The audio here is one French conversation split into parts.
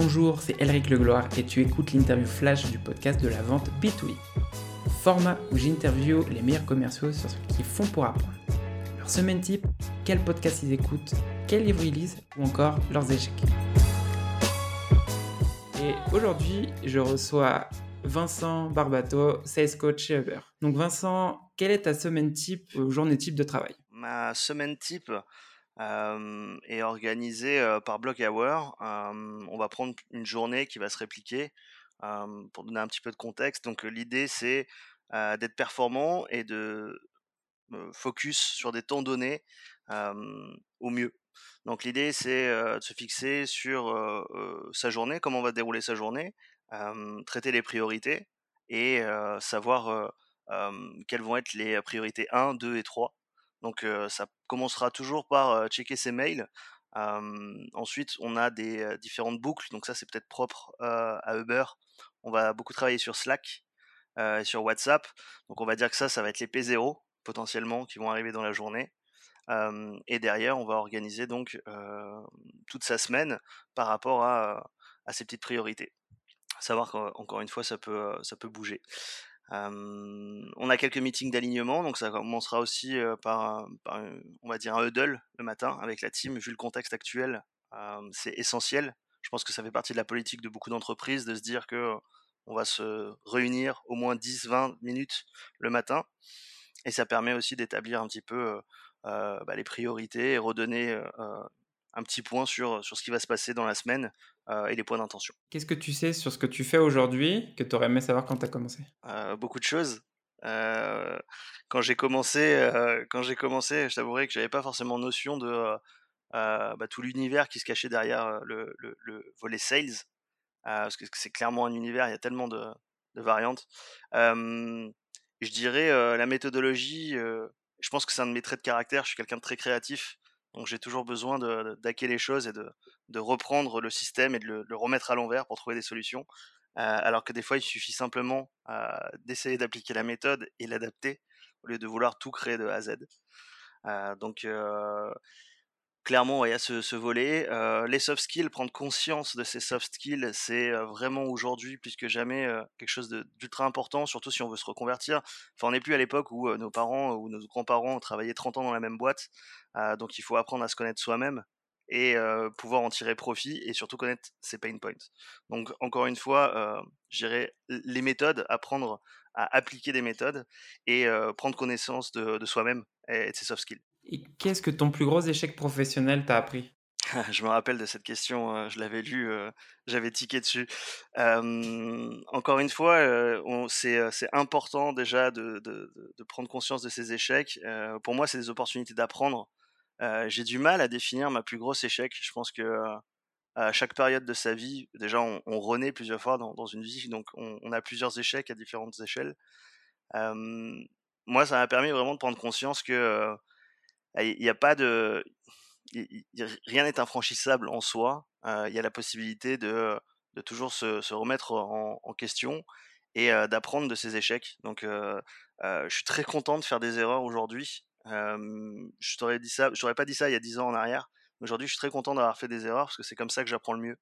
Bonjour, c'est Elric Legloire et tu écoutes l'interview flash du podcast de la vente B2B. Format où j'interview les meilleurs commerciaux sur ce qu'ils font pour apprendre. Leur semaine type, quel podcast ils écoutent, quel livre ils lisent ou encore leurs échecs. Et aujourd'hui, je reçois Vincent Barbato, sales coach chez Uber. Donc Vincent, quelle est ta semaine type ou journée type de travail? Ma semaine type, est organisée euh, par block hour. On va prendre une journée qui va se répliquer pour donner un petit peu de contexte. Donc l'idée c'est d'être performant et de focus sur des temps donnés au mieux. Donc l'idée c'est de se fixer sur sa journée, comment on va dérouler sa journée, traiter les priorités et savoir quelles vont être les priorités 1, 2 et 3 donc ça commencera toujours par checker ses mails. ensuite, on a des différentes boucles. Donc ça, c'est peut-être propre à Uber. On va beaucoup travailler sur Slack et sur WhatsApp. Donc on va dire que ça, ça va être les P0 potentiellement qui vont arriver dans la journée. et derrière, on va organiser donc toute sa semaine par rapport à, ces petites priorités. savoir qu'encore une fois, ça peut bouger on a quelques meetings d'alignement, donc ça commencera aussi par, on va dire un huddle le matin avec la team. Vu le contexte actuel, c'est essentiel. Je pense que ça fait partie de la politique de beaucoup d'entreprises de se dire que on va se réunir au moins 10-20 minutes le matin, et ça permet aussi d'établir un petit peu bah, les priorités et redonner un petit point sur, sur ce qui va se passer dans la semaine euh, et les points d'intention. Qu'est-ce que tu sais sur ce que tu fais aujourd'hui que tu aurais aimé savoir quand tu as commencé? Euh, Beaucoup de choses. Euh, quand j'ai commencé, quand j'ai commencé, je t'avouerai que j'avais pas forcément notion de bah, tout l'univers qui se cachait derrière le, le, volet sales, parce que c'est clairement un univers, il y a tellement de, de variantes. je dirais la méthodologie. je pense que c'est un de mes traits de caractère. Je suis quelqu'un de très créatif. Donc j'ai toujours besoin d'hacker les choses et de, de, reprendre le système et de le, remettre à l'envers pour trouver des solutions. Euh, alors que des fois, il suffit simplement euh, d'essayer d'appliquer la méthode et l'adapter au lieu de vouloir tout créer de A à Z. Euh, donc clairement, il y a ce, volet. Euh, les soft skills, prendre conscience de ces soft skills, c'est euh, vraiment aujourd'hui, plus que jamais, euh, quelque chose d'ultra important, surtout si on veut se reconvertir. Enfin, on n'est plus à l'époque où nos parents ou nos grands-parents travaillaient 30 ans dans la même boîte. donc, il faut apprendre à se connaître soi-même et pouvoir en tirer profit et surtout connaître ses pain points. Donc, encore une fois, j'irai les méthodes, apprendre à appliquer des méthodes et prendre connaissance de soi-même et de ses soft skills. Qu'est-ce que ton plus gros échec professionnel t'a appris? Je me rappelle de cette question, euh, je l'avais lu, euh, j'avais tiqué dessus. encore une fois, euh, c'est important déjà de, prendre conscience de ces échecs. pour moi, c'est des opportunités d'apprendre. J'ai du mal à définir ma plus grosse échec. Je pense que à chaque période de sa vie, déjà, on, renaît plusieurs fois dans, une vie, donc on, a plusieurs échecs à différentes échelles. moi, ça m'a permis vraiment de prendre conscience que ah, il n'y a pas de rien n'est infranchissable en soi. Il y a la possibilité de, de toujours se, se remettre en, en, question et d'apprendre de ses échecs. Donc, je suis très content de faire des erreurs aujourd'hui. je t'aurais dit ça, je t'aurais pas dit ça il y a 10 ans en arrière. Aujourd'hui, je suis très content d'avoir fait des erreurs parce que c'est comme ça que j'apprends le mieux.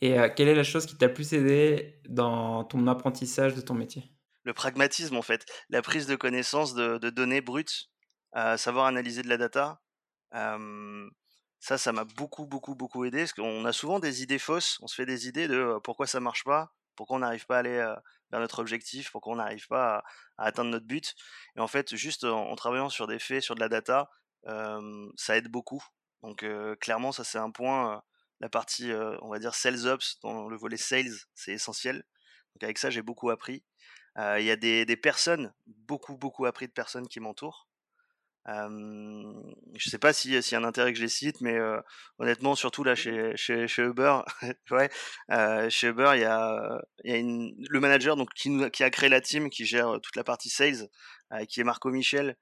Et quelle est la chose qui t'a plus aidé dans ton apprentissage de ton métier? Le pragmatisme, en fait, la prise de connaissance de, de données brutes savoir analyser de la data. ça, ça m'a beaucoup, beaucoup, beaucoup aidé. Parce qu'on a souvent des idées fausses. On se fait des idées de pourquoi ça marche pas, pourquoi on n'arrive pas à aller vers notre objectif, pourquoi on n'arrive pas à, atteindre notre but. Et en fait, juste en, travaillant sur des faits, sur de la data, ça aide beaucoup. Donc clairement, ça c'est un point. la partie, on va dire, sales ops, dans le volet sales, c'est essentiel. Donc avec ça, j'ai beaucoup appris. Il y a des, des, personnes, beaucoup, beaucoup appris de personnes qui m'entourent. Euh, je sais pas s'il y a un intérêt que je les cite, mais honnêtement, surtout là chez, chez, chez Uber, ouais, chez Uber, il y a, y a une, le manager donc qui, nous, qui a créé la team, qui gère toute la partie sales, qui est Marco Michel,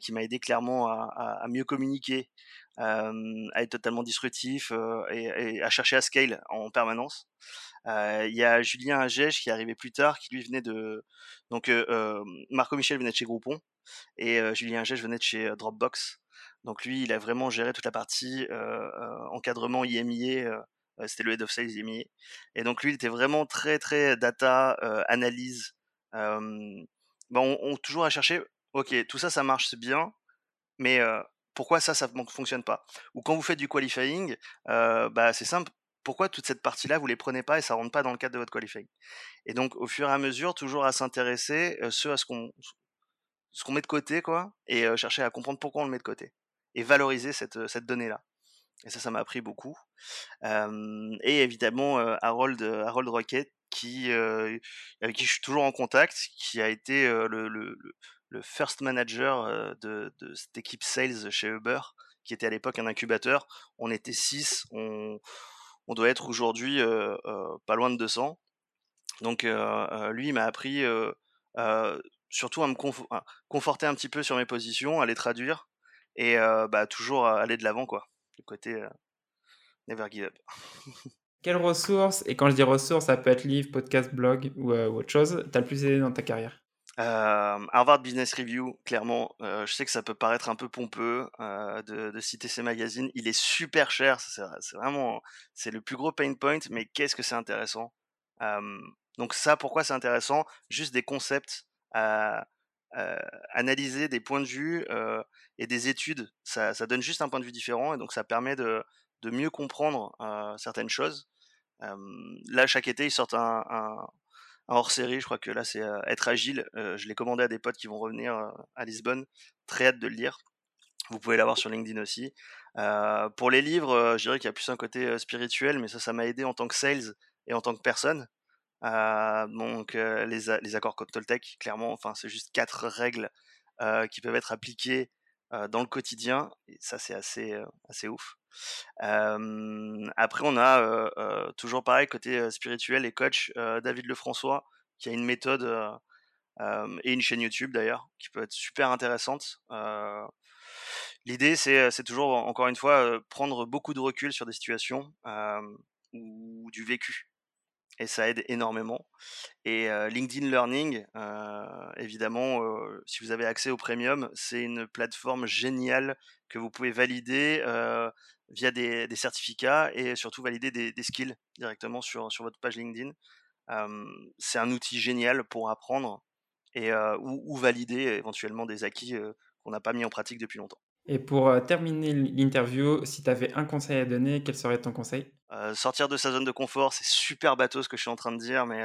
qui m'a aidé clairement à, à, mieux communiquer, à être totalement disruptif et, et, à chercher à scale en permanence. Il y a Julien Agege qui est arrivé plus tard, qui lui venait de donc Marco Michel venait de chez Groupon et Julien Agege venait de chez Dropbox. Donc lui, il a vraiment géré toute la partie encadrement IMIA c'était le head of sales Yemi. Et donc lui, il était vraiment très très data, analyse. bon, on, on, toujours à chercher, ok, tout ça, ça marche, c'est bien, mais pourquoi ça, ça ne fonctionne pas? Ou quand vous faites du qualifying, bah, c'est simple, pourquoi toute cette partie-là, vous les prenez pas et ça rentre pas dans le cadre de votre qualifying? Et donc, au fur et à mesure, toujours à s'intéresser, à ce qu'on met de côté, quoi, et chercher à comprendre pourquoi on le met de côté et valoriser cette, cette donnée-là. Et ça, ça m'a appris beaucoup. et évidemment, Harold, Harold Rocket, avec qui je suis toujours en contact, qui a été le, first manager de, cette équipe sales chez Uber, qui était à l'époque un incubateur. On était six, on, on doit être aujourd'hui pas loin de 200. Donc lui, il m'a appris surtout à me conforter un petit peu sur mes positions, à les traduire et bah, toujours aller de l'avant, quoi. Le côté never give up. Quelles ressources, et quand je dis ressources, ça peut être livre, podcast, blog ou, autre chose, t'as le plus aidé dans ta carrière? Harvard Business Review, clairement, je sais que ça peut paraître un peu pompeux de, citer ces magazines. Il est super cher, c'est vraiment, c'est le plus gros pain point, mais qu'est-ce que c'est intéressant? donc ça, pourquoi c'est intéressant? Juste des concepts analyser, des points de vue et des études. Ça, donne juste un point de vue différent, et donc ça permet de, mieux comprendre certaines choses. là, chaque été, ils sortent un hors série. Je crois que là, c'est Être Agile. je l'ai commandé à des potes qui vont revenir à Lisbonne. Très hâte de le lire. Vous pouvez l'avoir sur LinkedIn aussi. pour les livres, je dirais qu'il y a plus un côté spirituel, mais ça, ça m'a aidé en tant que sales et en tant que personne. donc les, les accords Toltec, clairement, enfin c'est juste quatre règles qui peuvent être appliquées dans le quotidien. Et ça c'est assez assez ouf. après, on a toujours pareil côté spirituel et coach David Lefrançois qui a une méthode et une chaîne YouTube d'ailleurs qui peut être super intéressante. L'idée, c'est, toujours encore une fois prendre beaucoup de recul sur des situations ou du vécu et ça aide énormément. Et LinkedIn Learning, évidemment, si vous avez accès au premium, c'est une plateforme géniale que vous pouvez valider via des, certificats et surtout valider des, skills directement sur, sur votre page LinkedIn. c'est un outil génial pour apprendre et ou, valider éventuellement des acquis qu'on n'a pas mis en pratique depuis longtemps. Et pour terminer l'interview, si tu avais un conseil à donner, quel serait ton conseil? Sortir de sa zone de confort, c'est super bateau ce que je suis en train de dire, mais,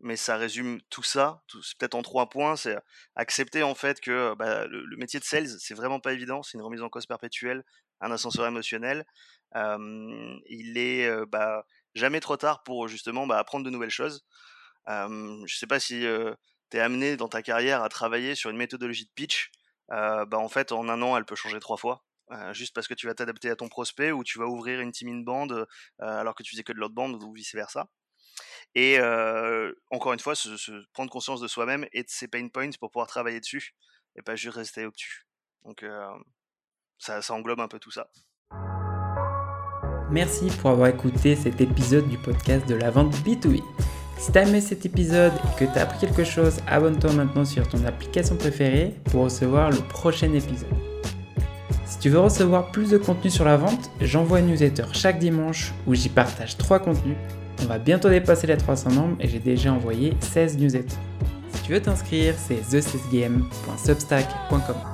mais ça résume tout ça, peut-être en trois points, c'est accepter en fait que bah, le, métier de sales, c'est vraiment pas évident, c'est une remise en cause perpétuelle, un ascenseur émotionnel. il est bah, jamais trop tard pour justement bah, apprendre de nouvelles choses. je sais pas si tu es amené dans ta carrière à travailler sur une méthodologie de pitch, bah, en fait, en un an, elle peut changer trois fois. juste parce que tu vas t'adapter à ton prospect ou tu vas ouvrir une team in band alors que tu faisais que de l'autre bande ou vice versa. Et encore une fois, se, prendre conscience de soi-même et de ses pain points pour pouvoir travailler dessus et pas juste rester obtus. Donc ça, ça englobe un peu tout ça. Merci pour avoir écouté cet épisode du podcast de la vente B2B. Si t'as aimé cet épisode et que t'as appris quelque chose, abonne-toi maintenant sur ton application préférée pour recevoir le prochain épisode. Si tu veux recevoir plus de contenu sur la vente, j'envoie une newsletter chaque dimanche où j'y partage 3 contenus. On va bientôt dépasser les 300 membres et j'ai déjà envoyé 16 newsletters. Si tu veux t'inscrire, c'est thesesgame.substack.com.